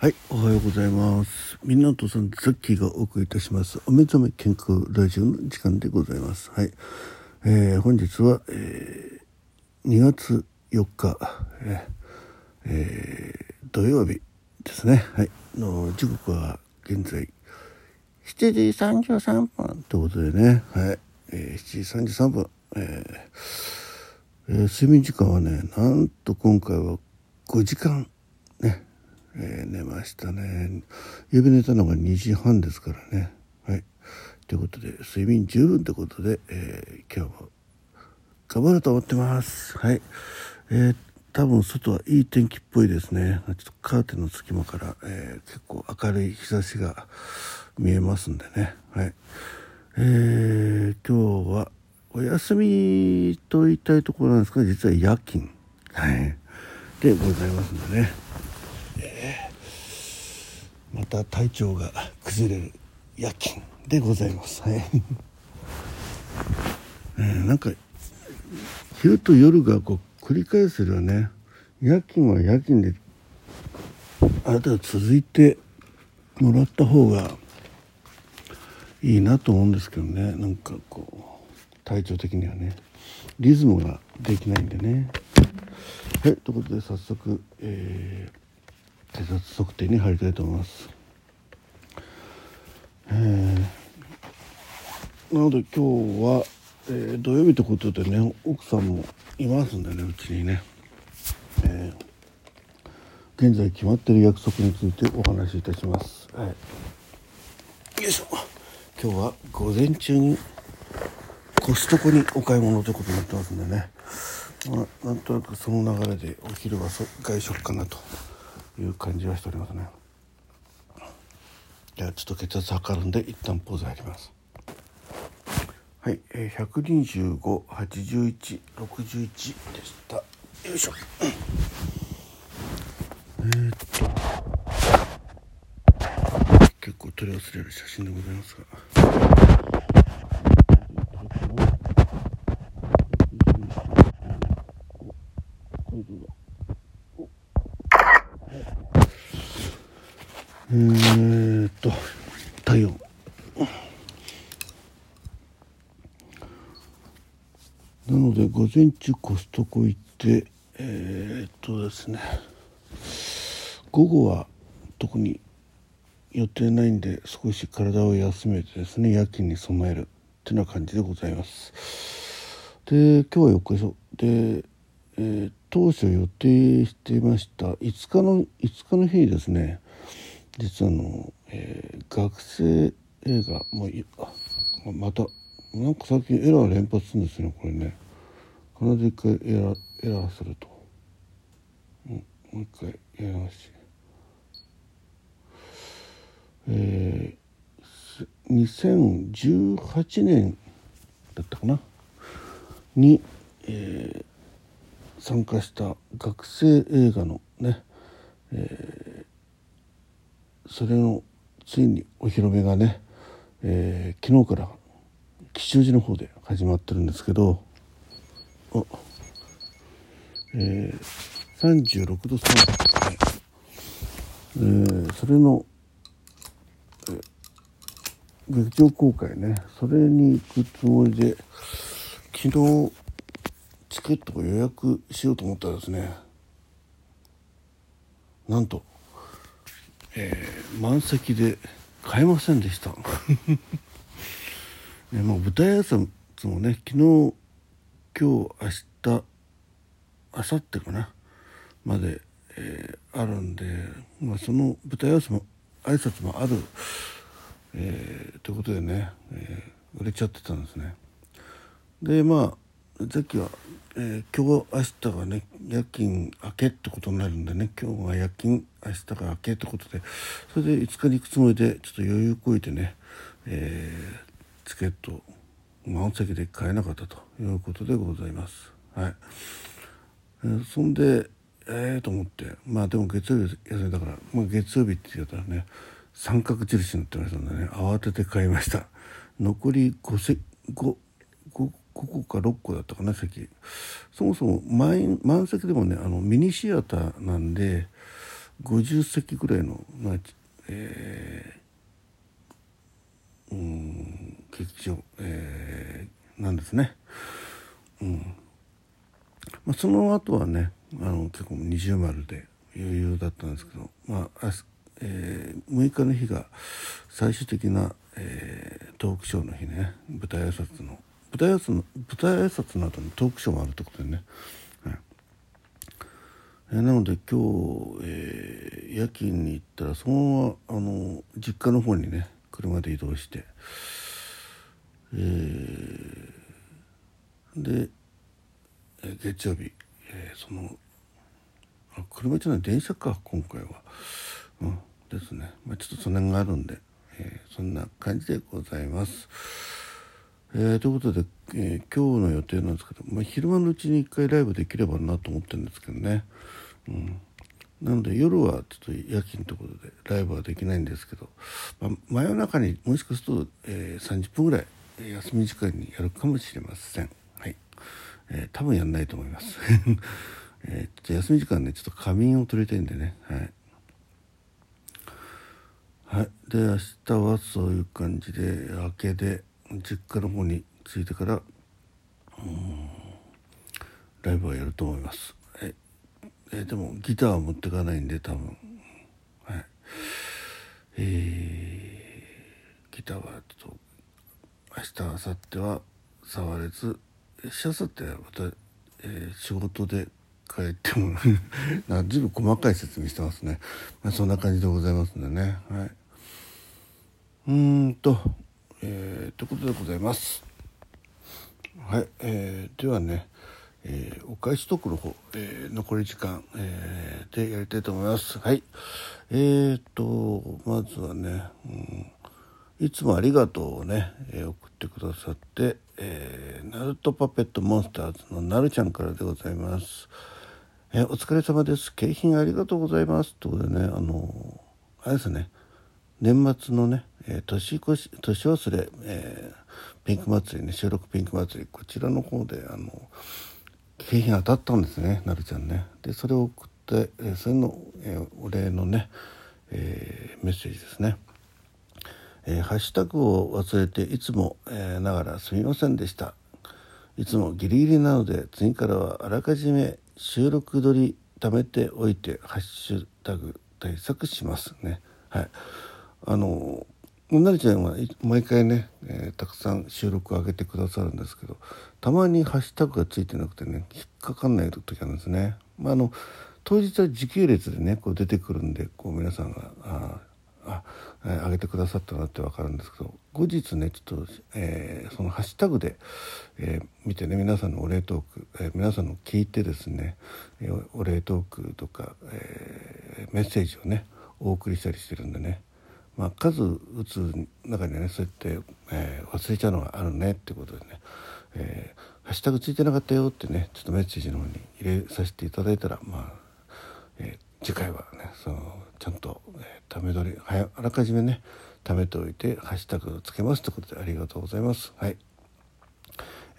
はい、おはようございます。みんなとさん、ザッキーがお送りいたします。お目覚め健康ラジオの時間でございます。はい。えー、本日は、えー、2月4日、えーえ土曜日ですね。はい。の時刻は現在7時33分ということでね。はい。えー、7時33分。えーえー睡眠時間はね、なんと今回は5時間、えー寝ましたね。夕べ寝たのが2時半ですからね。はい。ということで、睡眠十分ということで、えー今日も頑張ろうと思ってます。はい。えー多分外はいい天気っぽいですね。ちょっとカーテンの隙間から、えー結構明るい日差しが見えますんでね。はい。えー今日はお休みと言いたいところなんですが、実は夜勤。はい。でございますんでね。また体調が崩れる夜勤でございます。はい。えなんか昼と夜がこう繰り返せるよね。夜勤は夜勤であなたは続いてもらった方がいいなと思うんですけどね。なんかこう体調的にはねリズムができないんでね。はい、ということで早速、えー手札測定に入りたいと思います。えーなので今日は、えー土曜日ということでね奥さんもいますんでねうちにね、えー現在決まってる約束についてお話しいたします。はい、よいしょ。今日は午前中にコストコにお買い物ということになってますんでね、まあ、なんとなくその流れでお昼はそ外食かなと。いう感じはしておりますね。じゃあちょっと血圧測るんで一旦ポーズ入ります。はい、えー、1258161でした。よいしょ。えー、っと。結構取り忘れる写真でございますがえーっと体温なので午前中コストコ行ってえーっとですね午後は特に予定ないんで少し体を休めてですね夜勤に備えるっていうな感じでございます。で今日は翌日で、えー当初予定していました5日の5日の日にですね実はあの、えー学生映画もうまたなんか最近エラー連発するんですよねこれね。必ず一回エラーエラーすると、うん、もう一回やり直し。えー2018年だったかな？に、えー参加した学生映画のね、えーそれのついにお披露目がね、えー昨日から吉祥寺の方で始まってるんですけどあえー、36度3分、えーそれの、えー劇場公開ねそれに行くつもりで昨日チケットを予約しようと思ったらですねなんと、えー満席で買えませんでした。ね、もう舞台挨拶もね昨日今日明日明後日かなまで、えーあるんで、まあ、その舞台挨拶も挨拶もある、えーということでね、えー売れちゃってたんですね。でまあさっきは、えー今日明日がね夜勤明けってことになるんでね今日が夜勤明日が明けってことでそれで5日に行くつもりでちょっと余裕こいてね、えーチケット満席で買えなかったということでございます。はい。そんでええと思ってまあでも月曜日休みだから、まあ、月曜日って言ったらね三角印になってましたんでね慌てて買いました。残り5せ 5, 5, 5個か6個だったかな席。そもそも満満席でもねあのミニシアターなんで50席ぐらいの、まあえー、うん劇場、えー、なんですね。うん。まあ、その後はねあの結構二重丸で余裕だったんですけど、まあえー、6日の日が最終的な、えー、トークショーの日ね。舞台挨拶の舞台挨拶の舞台挨拶の後にトークショーもあるってことでね、はい。えー、なので今日、えー、夜勤に行ったらそのままあの実家の方にね車で移動して、えー、で月曜日、えー、そのあ車じゃない電車か今回は、うん、ですね、まあ、ちょっとその辺があるんで、えー、そんな感じでございます。えー、ということで、えー、今日の予定なんですけど、まあ、昼間のうちに一回ライブできればなと思ってるんですけどね、うん、なので夜はちょっと夜勤ということでライブはできないんですけど、まあ、真夜中にもしかすると、えー、30分ぐらい休み時間にやるかもしれません。はいえー、多分やんないと思います。えー、じゃ休み時間ねちょっと仮眠を取りたいんでねはい。はい、で明日はそういう感じで明けで実家の方に着いてからうんライブはやると思います。ええでもギターは持ってかないんで多分はいえー、ギターはちょっと明日明後日は触れずしあさってはまた、えー、仕事で帰ってもずいぶん細かい説明してますね、まあ、そんな感じでございますんでね。はい。うんとえー、ということでございます。はい、えー、ではね、えー、お返しトークの方、えー、残り時間、えー、でやりたいと思います。はい。えーとまずはね、うん。いつもありがとうをね、えー、送ってくださって、えー、ナルトパペットモンスターズのなるちゃんからでございます。えー、お疲れ様です。景品ありがとうございます。ということでね、あのあれですね、年末のね、えー、年越し、年忘れ、えー、ピンク祭りね、収録ピンク祭り、こちらの方で、あの、景品当たったんですね、なるちゃんね。で、それを送って、えー、それの、えー、お礼のね、えー、メッセージですね。えー、ハッシュタグを忘れていつも、えー、ながらすみませんでした。いつもギリギリなので次からはあらかじめ収録撮り貯めておいてハッシュタグ対策しますね。はい。あのうなりちゃんは毎回ね、えー、たくさん収録を上げてくださるんですけどたまにハッシュタグがついてなくてね引っかかんない時あるんですね。まあ、あの当日は時系列でねこう出てくるんでこう皆さんがああ上げてくださったなって分かるんですけど後日ねちょっと、えー、そのハッシュタグで、えー、見てね皆さんのお礼トーク、えー、皆さんの聞いてですね、えお礼トークとか、えメッセージをねお送りしたりしてるんでね、まあ、数打つ中にはねそうやって、え忘れちゃうのがあるねってことでね、えハッシュタグついてなかったよってねちょっとメッセージの方に入れさせていただいたらまあ、え次回はねそのちゃんと、えー、ため取りあらかじめね貯めておいてハッシュタグをつけますということでありがとうございます。はい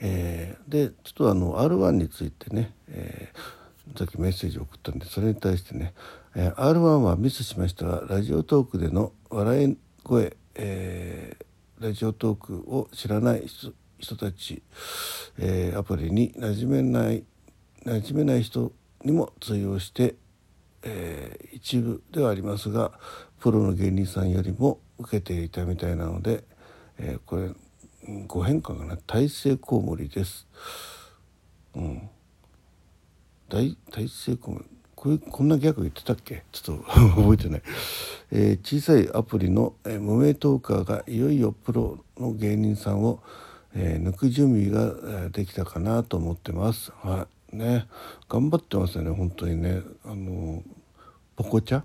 えー、でちょっとあの R1 についてね、えー、さっきメッセージを送ったんでそれに対してね、えー、R1 はミスしましたがラジオトークでの笑い声、えー、ラジオトークを知らない人人たち、えー、アプリに馴染めない馴染めない人にも通用してえー、一部ではありますがプロの芸人さんよりも受けていたみたいなので、えー、これご変化がね大成コウモリです。うん、大大成コウモリ？これこんなギャグ言ってたっけ？ちょっと覚えてない、えー、小さいアプリの、えー、無名トーカーがいよいよプロの芸人さんを、えー、抜く準備が、えー、できたかなと思ってます。はい。ね頑張ってますよね本当にね。あのポコチャ？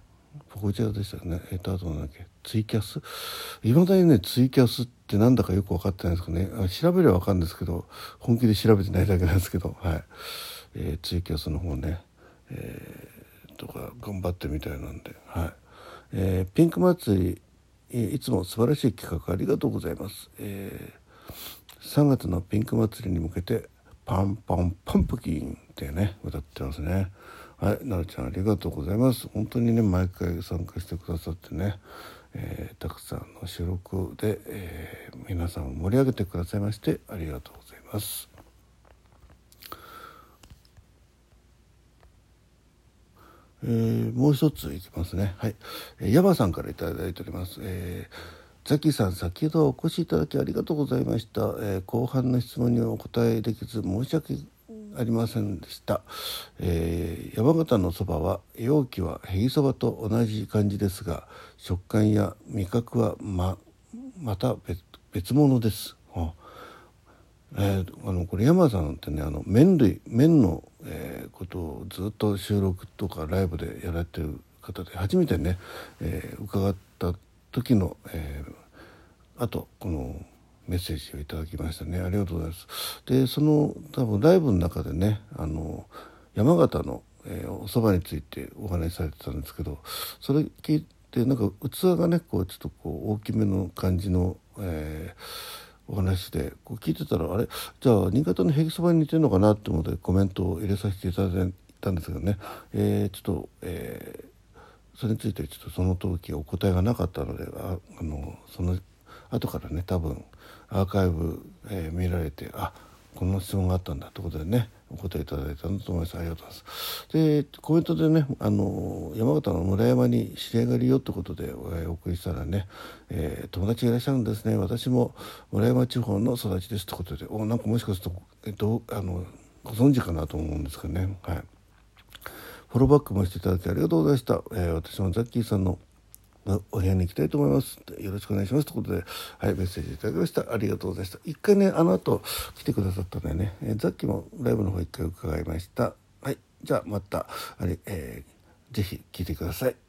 ポコチャでしたね？えっ、とあとなんだっけ？ツイキャス？いまだにねツイキャスってなんだかよく分かってないですかね。調べれば分かるんですけど本気で調べてないだけなんですけどはい、えー、ツイキャスの方ね、えー、とか頑張ってみたいなんではい、えー、ピンク祭りいつも素晴らしい企画ありがとうございます、えー、3月のピンク祭りに向けてパンパンパンプキンってね歌ってますねはい、なるちゃんありがとうございます。本当にね、毎回参加してくださってね、えー、たくさんの収録で、えー、皆さんを盛り上げてくださいましてありがとうございます。えー、もう一ついきますね。はい。えー、ヤさんから頂いております。えー、ザキさん、先ほどお越しいただきありがとうございました。えー、後半の質問にお答えできず申し訳ありませんでした、えー、山形のそばは容器はへぎそばと同じ感じですが食感や味覚はままた別物です。えー、あのこれ山田さんってねあの麺類麺の、えー、ことをずっと収録とかライブでやられてる方で初めてね、えー、伺った時の、えー、あとこのメッセージをいただきましたね。ありがとうございます。でその多分ライブの中でねあの山形の、えー、お蕎麦についてお話しされてたんですけどそれ聞いてなんか器がねこうちょっとこう大きめの感じの、えー、お話でこう聞いてたらあれじゃあ新潟のへぎそばに似てるのかなって思ってコメントを入れさせていただいたんですけどね、えー、ちょっと、えー、それについてちょっとその時お答えがなかったのでああのその後からね多分アーカイブ、えー、見られてあこんな質問があったんだということでねお答えいただいたんだと思います。ありがとうございます。でコメントでねあの山形の村山に知り合いがいるよってことで、お送りしたらね、えー、友達がいらっしゃるんですね。私も村山地方の育ちですってことでおなんかもしかすると、えっと、あのご存知かなと思うんですけどね。はい。フォローバックもしていただきありがとうございました、えー、私もザッキーさんのお部屋に行きたいと思います。よろしくお願いします。ということで、はい、メッセージいただきました。ありがとうございました。一回ね、あの後来てくださったんでね、えー、さっきもライブの方一回伺いました。はい、じゃあまた、あれ、えー、ぜひ聞いてください。